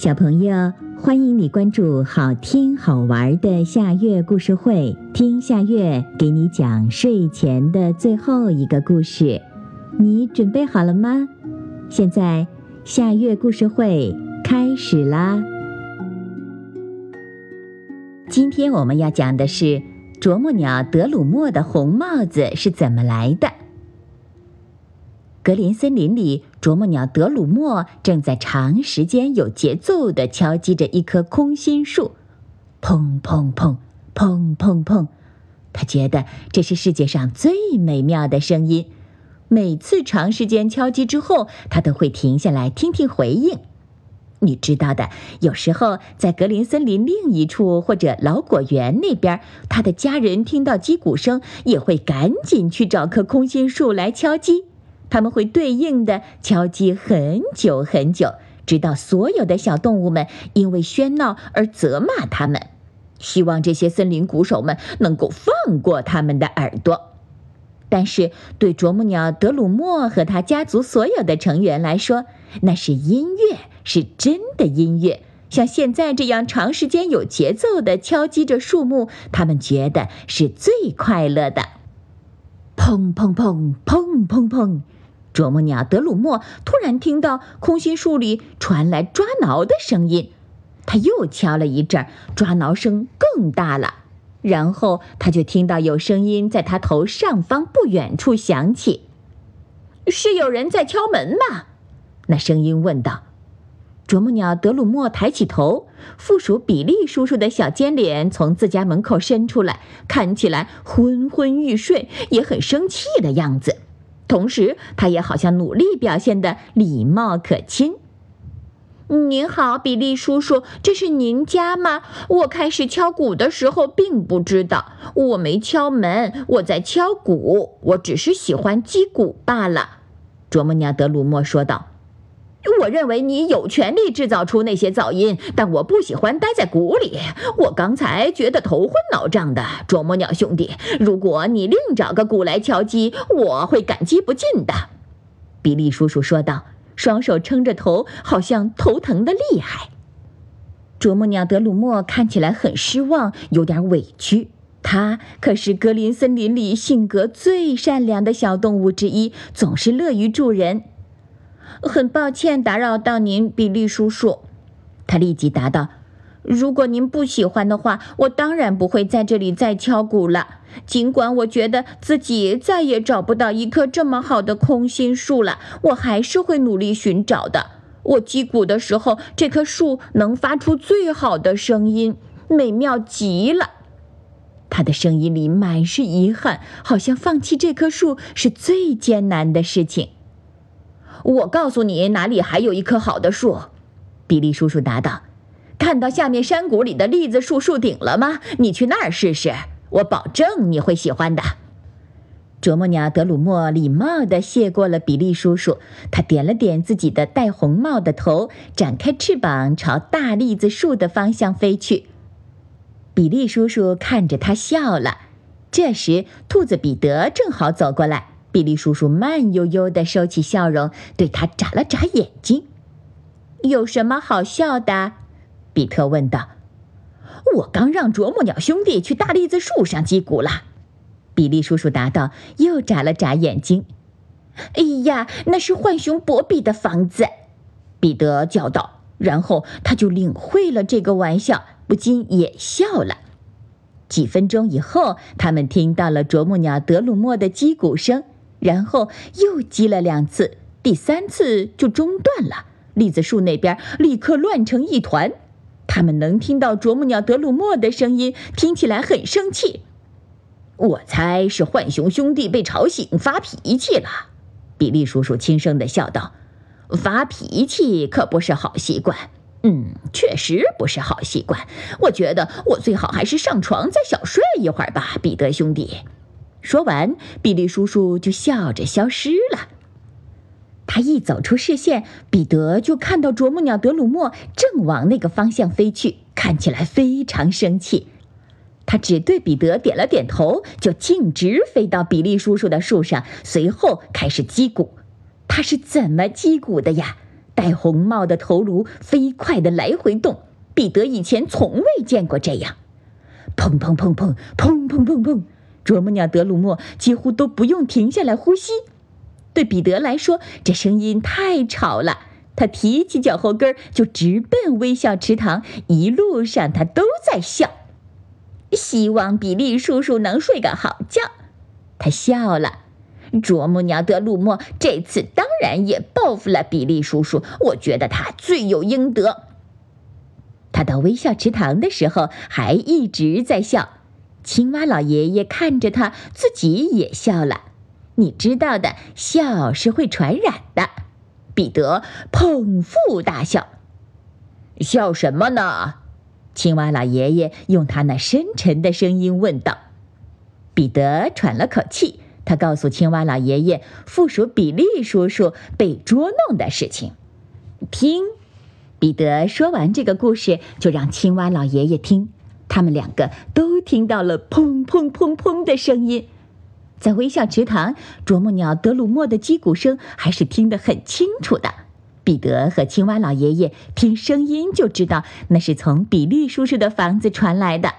小朋友，欢迎你关注好听好玩的夏月故事会，听夏月给你讲睡前的最后一个故事。你准备好了吗？现在夏月故事会开始啦！今天我们要讲的是啄木鸟德鲁莫的红帽子是怎么来的。格林森林里，啄木鸟德鲁莫正在长时间有节奏地敲击着一棵空心树，砰砰砰，砰砰砰。他觉得这是世界上最美妙的声音。每次长时间敲击之后，他都会停下来听听回应。你知道的，有时候在格林森林另一处或者老果园那边，他的家人听到击鼓声，也会赶紧去找棵空心树来敲击。他们会对应的敲击很久很久，直到所有的小动物们因为喧闹而责骂他们。希望这些森林鼓手们能够放过他们的耳朵。但是对啄木鸟德鲁莫和他家族所有的成员来说，那是音乐，是真的音乐。像现在这样长时间有节奏的敲击着树木，他们觉得是最快乐的。砰砰砰砰砰砰！啄木鸟德鲁莫突然听到空心树里传来抓挠的声音，他又敲了一阵，抓挠声更大了。然后他就听到有声音在他头上方不远处响起：“是有人在敲门吗？”那声音问道。啄木鸟德鲁莫抬起头，附属比利叔叔的小尖脸从自家门口伸出来，看起来昏昏欲睡，也很生气的样子。同时，他也好像努力表现的礼貌可亲。您好，比利叔叔，这是您家吗？我开始敲鼓的时候并不知道，我没敲门，我在敲鼓，我只是喜欢击鼓罢了。”啄木鸟德鲁莫说道。我认为你有权利制造出那些噪音，但我不喜欢待在鼓里。我刚才觉得头昏脑胀的。啄木鸟兄弟，如果你另找个鼓来敲击，我会感激不尽的。”比利叔叔说道，双手撑着头，好像头疼的厉害。啄木鸟德鲁莫看起来很失望，有点委屈。他可是格林森林里性格最善良的小动物之一，总是乐于助人。很抱歉打扰到您，比利叔叔。他立即答道：“如果您不喜欢的话，我当然不会在这里再敲鼓了。尽管我觉得自己再也找不到一棵这么好的空心树了，我还是会努力寻找的。我击鼓的时候，这棵树能发出最好的声音，美妙极了。他的声音里满是遗憾，好像放弃这棵树是最艰难的事情。”我告诉你，哪里还有一棵好的树？比利叔叔答道：“看到下面山谷里的栗子树树顶了吗？你去那儿试试，我保证你会喜欢的。”啄木鸟德鲁莫礼貌地谢过了比利叔叔，他点了点自己的戴红帽的头，展开翅膀朝大栗子树的方向飞去。比利叔叔看着他笑了。这时，兔子彼得正好走过来。比利叔叔慢悠悠地收起笑容，对他眨了眨眼睛。“有什么好笑的？”比特问道。“我刚让啄木鸟兄弟去大栗子树上击鼓了。”比利叔叔答道，又眨了眨眼睛。“哎呀，那是浣熊博比的房子！”彼得叫道。然后他就领会了这个玩笑，不禁也笑了。几分钟以后，他们听到了啄木鸟德鲁莫的击鼓声。然后又击了两次，第三次就中断了。栗子树那边立刻乱成一团。他们能听到啄木鸟德鲁莫的声音，听起来很生气。我猜是浣熊兄弟被吵醒发脾气了。比利叔叔轻声地笑道：“发脾气可不是好习惯。嗯，确实不是好习惯。我觉得我最好还是上床再小睡一会儿吧，彼得兄弟。”说完，比利叔叔就笑着消失了。他一走出视线，彼得就看到啄木鸟德鲁莫正往那个方向飞去，看起来非常生气。他只对彼得点了点头，就径直飞到比利叔叔的树上，随后开始击鼓。他是怎么击鼓的呀？戴红帽的头颅飞快地来回动，彼得以前从未见过这样。砰砰砰砰砰砰砰砰，啄木鸟德鲁莫几乎都不用停下来呼吸。对彼得来说，这声音太吵了。他提起脚后跟就直奔微笑池塘，一路上他都在笑。希望比利叔叔能睡个好觉。他笑了。啄木鸟德鲁莫这次当然也报复了比利叔叔，我觉得他罪有应得。他到微笑池塘的时候还一直在笑。青蛙老爷爷看着他，自己也笑了。你知道的，笑是会传染的。彼得捧腹大笑。笑什么呢？青蛙老爷爷用他那深沉的声音问道。彼得喘了口气。他告诉青蛙老爷爷，附属比利叔叔被捉弄的事情。听，彼得说完这个故事，就让青蛙老爷爷听。他们两个都听到了砰砰砰砰的声音，在微笑池塘，啄木鸟德鲁莫的击鼓声还是听得很清楚的。彼得和青蛙老爷爷听声音就知道，那是从比利叔叔的房子传来的。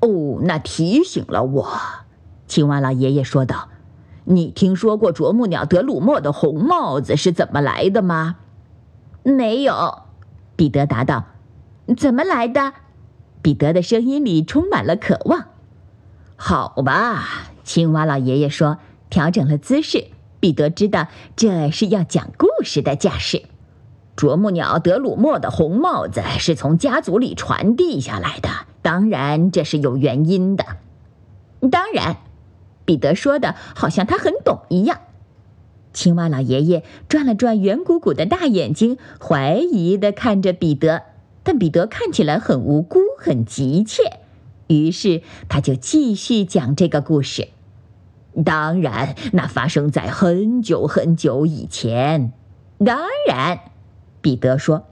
哦，那提醒了我。青蛙老爷爷说道：“你听说过啄木鸟德鲁莫的红帽子是怎么来的吗？”“没有。”彼得答道。“怎么来的？”彼得的声音里充满了渴望。“好吧。”青蛙老爷爷说，调整了姿势。彼得知道这是要讲故事的架势。啄木鸟德鲁莫的红帽子是从家族里传递下来的，当然这是有原因的。当然。彼得说的好像他很懂一样。青蛙老爷爷转了转圆鼓鼓的大眼睛，怀疑地看着彼得，但彼得看起来很无辜，很急切。于是他就继续讲这个故事。当然，那发生在很久很久以前。当然，彼得说。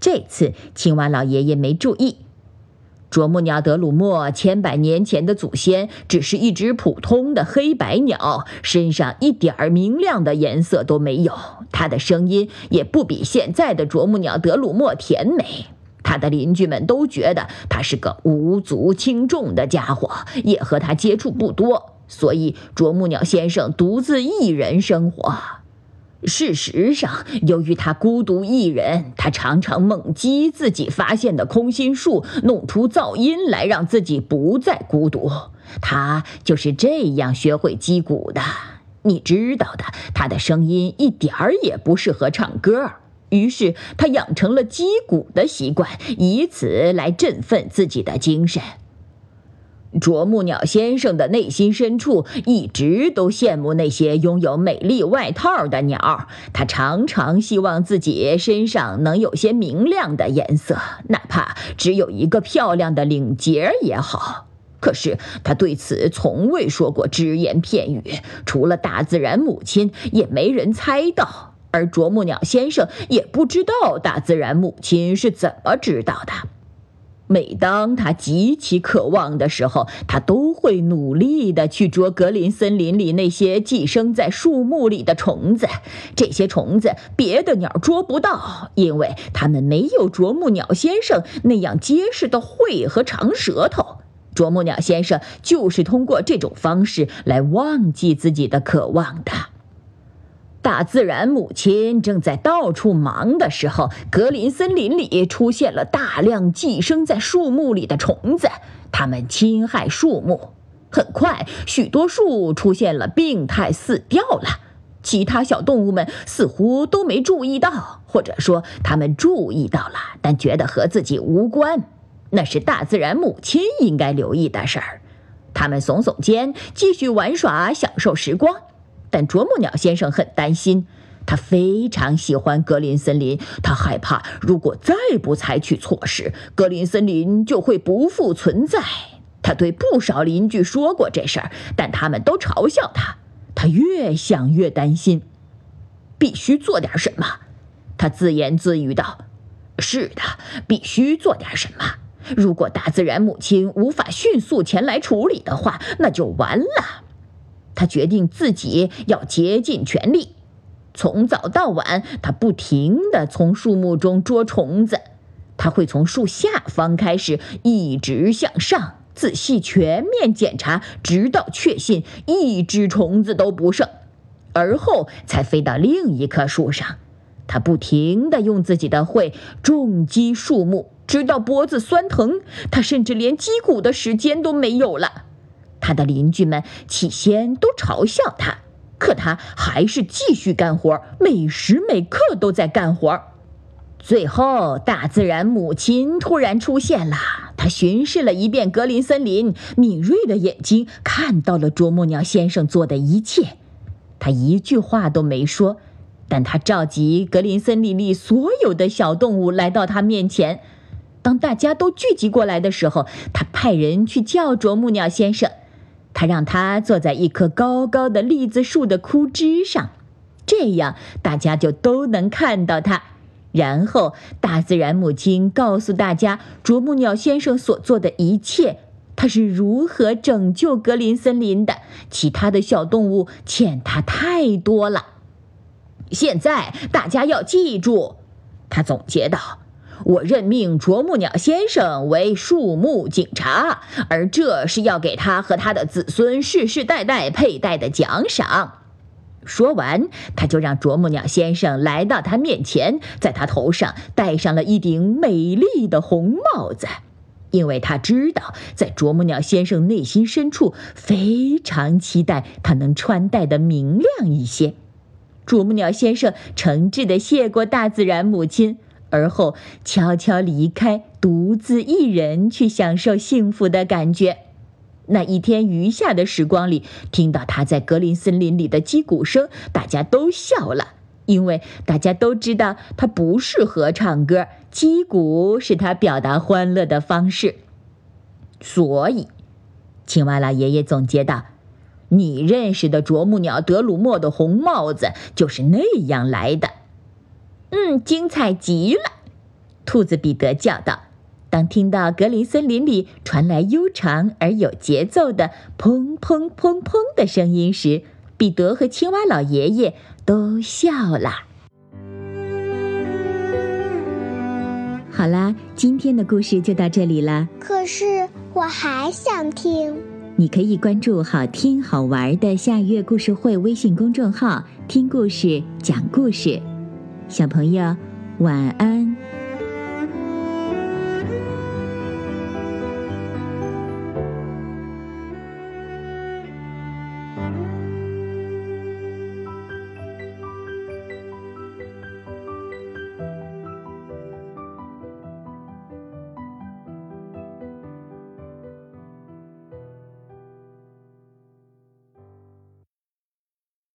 这次青蛙老爷爷没注意。啄木鸟德鲁莫千百年前的祖先只是一只普通的黑白鸟，身上一点儿明亮的颜色都没有。它的声音也不比现在的啄木鸟德鲁莫甜美。他的邻居们都觉得他是个无足轻重的家伙，也和他接触不多，所以啄木鸟先生独自一人生活。事实上，由于他孤独一人，他常常猛击自己发现的空心树，弄出噪音来让自己不再孤独。他就是这样学会击鼓的。你知道的，他的声音一点儿也不适合唱歌，于是他养成了击鼓的习惯，以此来振奋自己的精神。啄木鸟先生的内心深处一直都羡慕那些拥有美丽外套的鸟，他常常希望自己身上能有些明亮的颜色，哪怕只有一个漂亮的领结也好。可是他对此从未说过只言片语，除了大自然母亲，也没人猜到，而啄木鸟先生也不知道大自然母亲是怎么知道的。每当他极其渴望的时候，他都会努力地去捉格林森林里那些寄生在树木里的虫子。这些虫子别的鸟捉不到，因为它们没有啄木鸟先生那样结实的喙和长舌头。啄木鸟先生就是通过这种方式来忘记自己的渴望的。大自然母亲正在到处忙的时候，格林森林里出现了大量寄生在树木里的虫子，它们侵害树木。很快，许多树出现了病态，死掉了。其他小动物们似乎都没注意到，或者说他们注意到了，但觉得和自己无关。那是大自然母亲应该留意的事儿。他们耸耸肩，继续玩耍，享受时光。但啄木鸟先生很担心，他非常喜欢格林森林，他害怕如果再不采取措施，格林森林就会不复存在。他对不少邻居说过这事儿，但他们都嘲笑他。他越想越担心，必须做点什么。他自言自语道：“是的，必须做点什么。如果大自然母亲无法迅速前来处理的话，那就完了。”他决定自己要竭尽全力。从早到晚，他不停地从树木中捉虫子。他会从树下方开始，一直向上，仔细全面检查，直到确信一只虫子都不剩，而后才飞到另一棵树上。他不停地用自己的喙重击树木，直到脖子酸疼。他甚至连击鼓的时间都没有了。他的邻居们起先都嘲笑他，可他还是继续干活，每时每刻都在干活。最后，大自然母亲突然出现了。她巡视了一遍格林森林，敏锐的眼睛看到了啄木鸟先生做的一切。他一句话都没说，但他召集格林森林里所有的小动物来到他面前。当大家都聚集过来的时候，他派人去叫啄木鸟先生。他让他坐在一棵高高的栗子树的枯枝上，这样大家就都能看到他。然后，大自然母亲告诉大家，啄木鸟先生所做的一切，他是如何拯救格林森林的。其他的小动物欠他太多了。现在大家要记住，他总结道：“我任命啄木鸟先生为树木警察，而这是要给他和他的子孙世世代代佩戴的奖赏。”说完，他就让啄木鸟先生来到他面前，在他头上戴上了一顶美丽的红帽子，因为他知道，在啄木鸟先生内心深处非常期待他能穿戴的明亮一些。啄木鸟先生诚挚地谢过大自然母亲，而后悄悄离开，独自一人去享受幸福的感觉。那一天余下的时光里，听到他在格林森林里的击鼓声，大家都笑了，因为大家都知道他不适合唱歌，击鼓是他表达欢乐的方式。所以，青蛙老爷爷总结道：“你认识的啄木鸟德鲁莫的红帽子就是那样来的。”嗯，精彩极了！兔子彼得叫道。当听到格林森林里传来悠长而有节奏的“砰砰砰砰”的声音时，彼得和青蛙老爷爷都笑了。好啦，今天的故事就到这里了。可是我还想听。你可以关注“好听好玩的下月故事会”微信公众号，听故事、讲故事。小朋友，晚安。